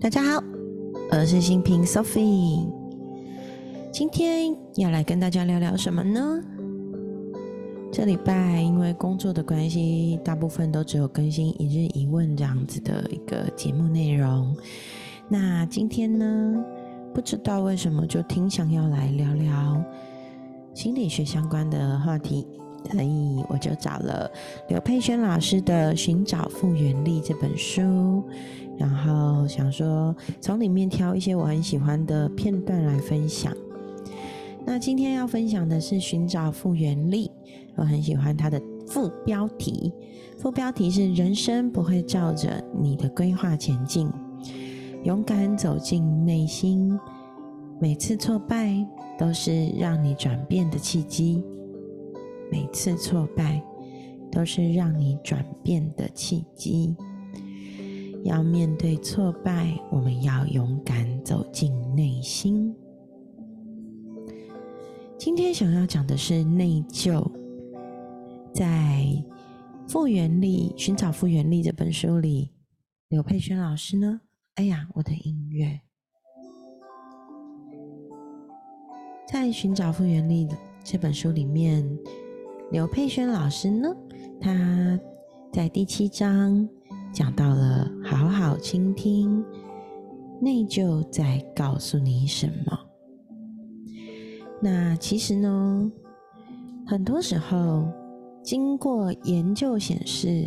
大家好，我是新平 Sophie，今天要来跟大家聊聊什么呢？这礼拜因为工作的关系，大部分都只有更新一日一问这样子的一个节目内容。那今天呢，不知道为什么就挺想要来聊聊心理学相关的话题，所以我就找了刘佩轩老师的《寻找复原力》这本书。然后想说，从里面挑一些我很喜欢的片段来分享。那今天要分享的是寻找复原力，我很喜欢它的副标题。副标题是“人生不会照着你的规划前进，勇敢走进内心，每次挫败都是让你转变的契机，每次挫败都是让你转变的契机。”要面对挫败，我们要勇敢走进内心。今天想要讲的是内疚。在《复原力：寻找复原力》这本书里，刘佩轩老师呢？哎呀，我的音乐！在《寻找复原力》这本书里面，刘佩轩老师呢，他在第七章。讲到了好好倾听，内疚在告诉你什么？那其实呢，很多时候，经过研究显示，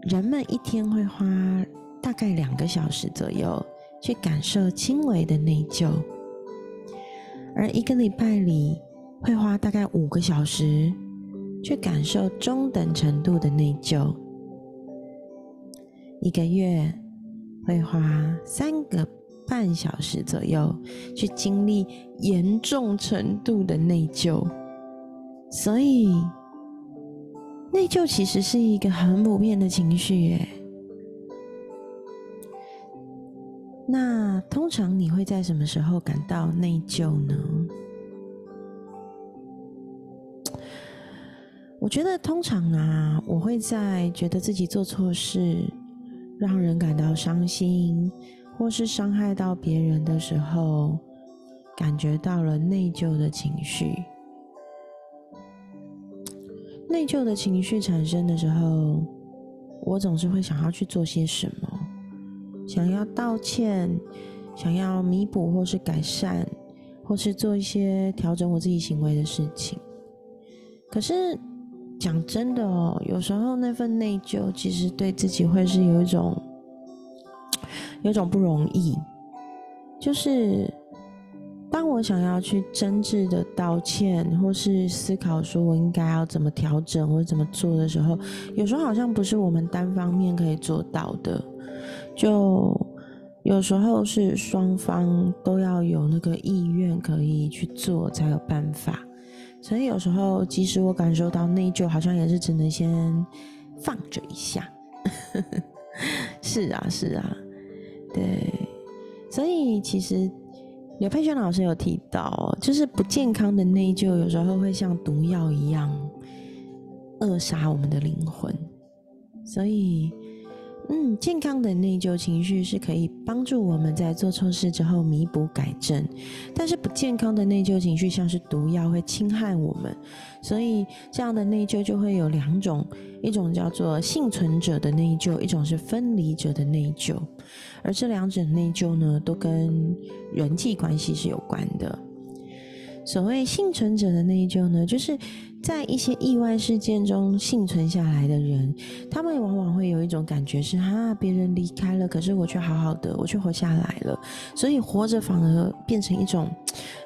人们一天会花大概两个小时左右去感受轻微的内疚，而一个礼拜里会花大概五个小时去感受中等程度的内疚。一个月会花三个半小时左右去经历严重程度的内疚，所以内疚其实是一个很普遍的情绪耶。那通常你会在什么时候感到内疚呢？我觉得通常啊，我会在觉得自己做错事。让人感到伤心，或是伤害到别人的时候，感觉到了内疚的情绪。内疚的情绪产生的时候，我总是会想要去做些什么，想要道歉，想要弥补或是改善，或是做一些调整我自己行为的事情。可是。讲真的哦，有时候那份内疚，其实对自己会是有一种，有种不容易。就是当我想要去真挚的道歉，或是思考说我应该要怎么调整或者怎么做的时候，有时候好像不是我们单方面可以做到的。就有时候是双方都要有那个意愿可以去做，才有办法。所以有时候，即使我感受到内疚，好像也是只能先放着一下。是啊，是啊，对。所以其实刘佩轩老师有提到，就是不健康的内疚，有时候会像毒药一样扼杀我们的灵魂。所以。嗯，健康的内疚情绪是可以帮助我们在做错事之后弥补改正，但是不健康的内疚情绪像是毒药，会侵害我们。所以这样的内疚就会有两种，一种叫做幸存者的内疚，一种是分离者的内疚。而这两者内疚呢，都跟人际关系是有关的。所谓幸存者的内疚呢，就是在一些意外事件中幸存下来的人，他们往往会有一种感觉是：哈，别人离开了，可是我却好好的，我却活下来了。所以活着反而变成一种，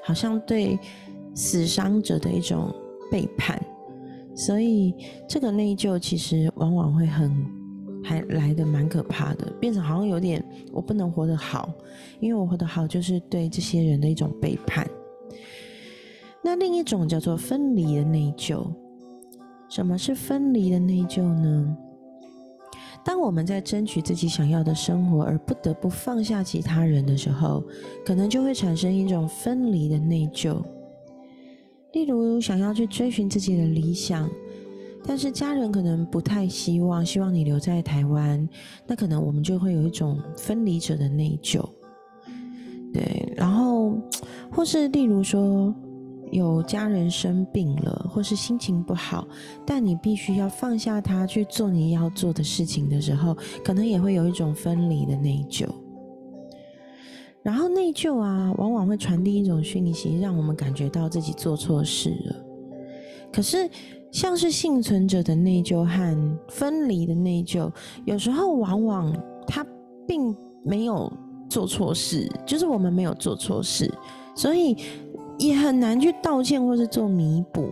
好像对死伤者的一种背叛。所以这个内疚其实往往会很，还来的蛮可怕的，变成好像有点我不能活得好，因为我活得好就是对这些人的一种背叛。那另一种叫做分离的内疚。什么是分离的内疚呢？当我们在争取自己想要的生活，而不得不放下其他人的时候，可能就会产生一种分离的内疚。例如，想要去追寻自己的理想，但是家人可能不太希望，希望你留在台湾，那可能我们就会有一种分离者的内疚。对，然后或是例如说。有家人生病了，或是心情不好，但你必须要放下他去做你要做的事情的时候，可能也会有一种分离的内疚。然后内疚啊，往往会传递一种讯息，让我们感觉到自己做错事了。可是，像是幸存者的内疚和分离的内疚，有时候往往他并没有做错事，就是我们没有做错事，所以。也很难去道歉或是做弥补，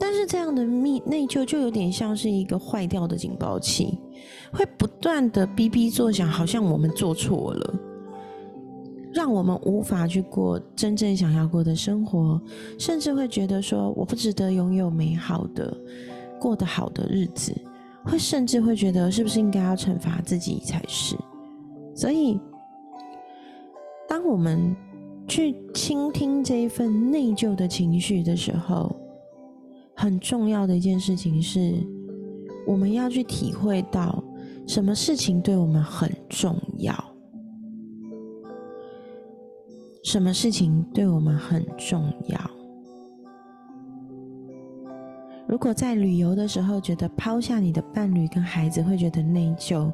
但是这样的密内疚就有点像是一个坏掉的警报器，会不断的哔哔作响，好像我们做错了，让我们无法去过真正想要过的生活，甚至会觉得说我不值得拥有美好的、过得好的日子，会甚至会觉得是不是应该要惩罚自己才是？所以，当我们。去倾听这一份内疚的情绪的时候，很重要的一件事情是，我们要去体会到什么事情对我们很重要，什么事情对我们很重要。如果在旅游的时候觉得抛下你的伴侣跟孩子会觉得内疚，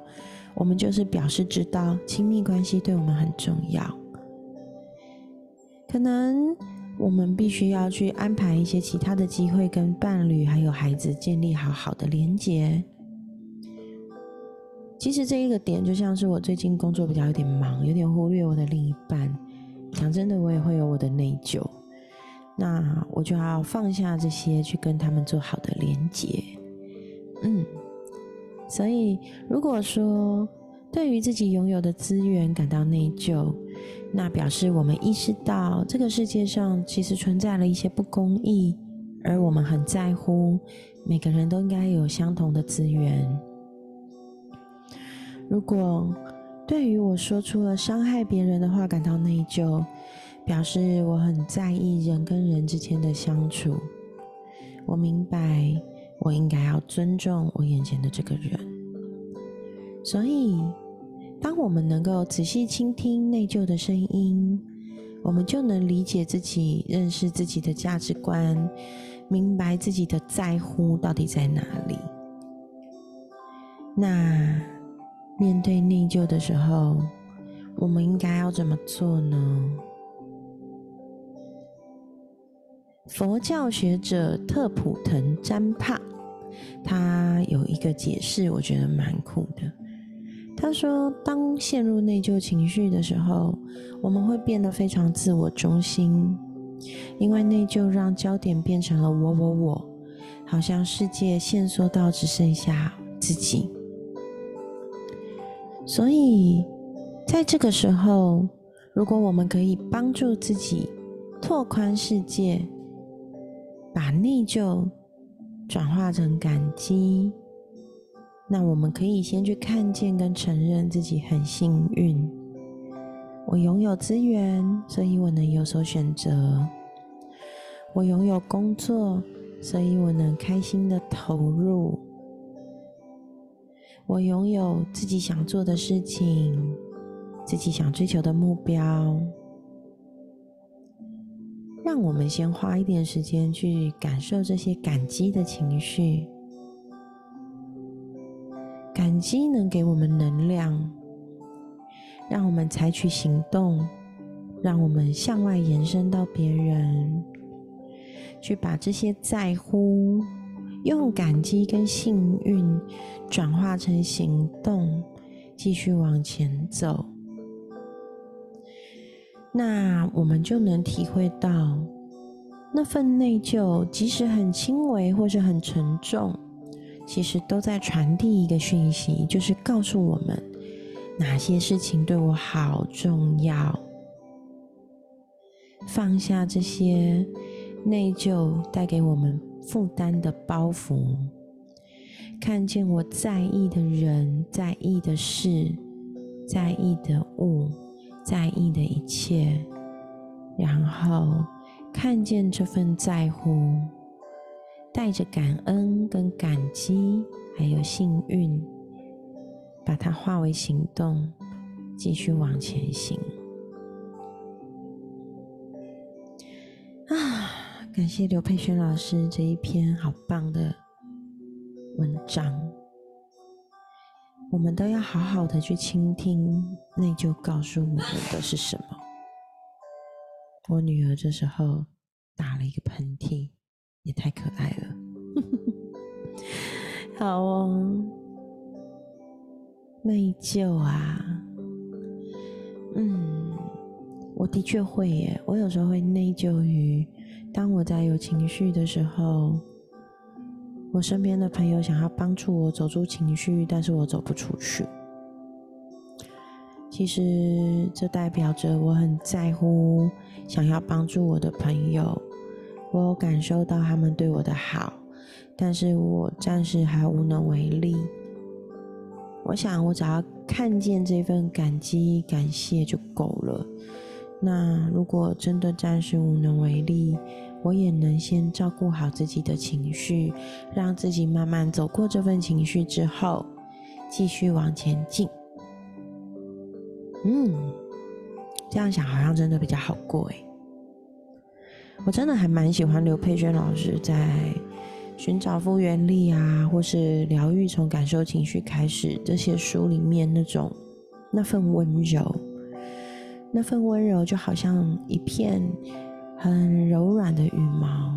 我们就是表示知道亲密关系对我们很重要。可能我们必须要去安排一些其他的机会，跟伴侣还有孩子建立好好的连接。其实这一个点，就像是我最近工作比较有点忙，有点忽略我的另一半。讲真的，我也会有我的内疚。那我就要放下这些，去跟他们做好的连接。嗯，所以如果说对于自己拥有的资源感到内疚，那表示我们意识到这个世界上其实存在了一些不公义，而我们很在乎每个人都应该有相同的资源。如果对于我说出了伤害别人的话感到内疚，表示我很在意人跟人之间的相处。我明白我应该要尊重我眼前的这个人，所以。当我们能够仔细倾听内疚的声音，我们就能理解自己、认识自己的价值观，明白自己的在乎到底在哪里。那面对内疚的时候，我们应该要怎么做呢？佛教学者特普腾詹帕，他有一个解释，我觉得蛮酷的。他说：“当陷入内疚情绪的时候，我们会变得非常自我中心，因为内疚让焦点变成了我、我、我，好像世界限缩到只剩下自己。所以，在这个时候，如果我们可以帮助自己拓宽世界，把内疚转化成感激。”那我们可以先去看见跟承认自己很幸运，我拥有资源，所以我能有所选择；我拥有工作，所以我能开心的投入；我拥有自己想做的事情，自己想追求的目标。让我们先花一点时间去感受这些感激的情绪。感激能给我们能量，让我们采取行动，让我们向外延伸到别人，去把这些在乎用感激跟幸运转化成行动，继续往前走。那我们就能体会到那份内疚，即使很轻微或是很沉重。其实都在传递一个讯息，就是告诉我们哪些事情对我好重要。放下这些内疚带给我们负担的包袱，看见我在意的人、在意的事、在意的物、在意的一切，然后看见这份在乎。带着感恩跟感激，还有幸运，把它化为行动，继续往前行。啊，感谢刘佩轩老师这一篇好棒的文章。我们都要好好的去倾听内疚告诉我们的是什么。我女儿这时候打了一个喷嚏，也太可爱了。好哦，内疚啊，嗯，我的确会耶。我有时候会内疚于，当我在有情绪的时候。我身边的朋友想要帮助我走出情绪，但是我走不出去。其实这代表着我很在乎，想要帮助我的朋友。我有感受到他们对我的好，但是我暂时还无能为力。我想，我只要看见这份感激、感谢就够了。那如果真的暂时无能为力，我也能先照顾好自己的情绪，让自己慢慢走过这份情绪之后，继续往前进。嗯，这样想好像真的比较好过哎。我真的还蛮喜欢刘佩娟老师在《寻找复原力》啊，或是《疗愈从感受情绪开始》这些书里面那种那份温柔，那份温柔就好像一片。很柔软的羽毛，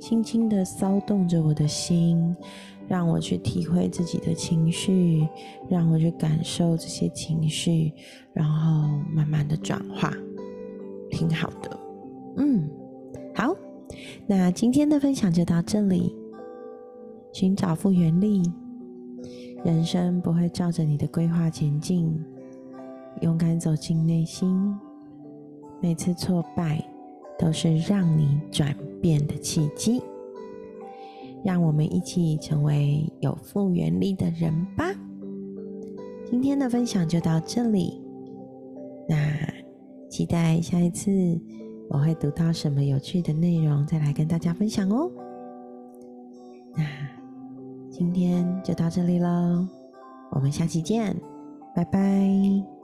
轻轻的骚动着我的心，让我去体会自己的情绪，让我去感受这些情绪，然后慢慢的转化，挺好的。嗯，那今天的分享就到这里。寻找复原力，人生不会照着你的规划前进，勇敢走进内心，每次挫败。都是让你转变的契机，让我们一起成为有复原力的人吧。今天的分享就到这里，那期待下一次我会读到什么有趣的内容，再来跟大家分享哦。那今天就到这里喽，我们下期见，拜拜。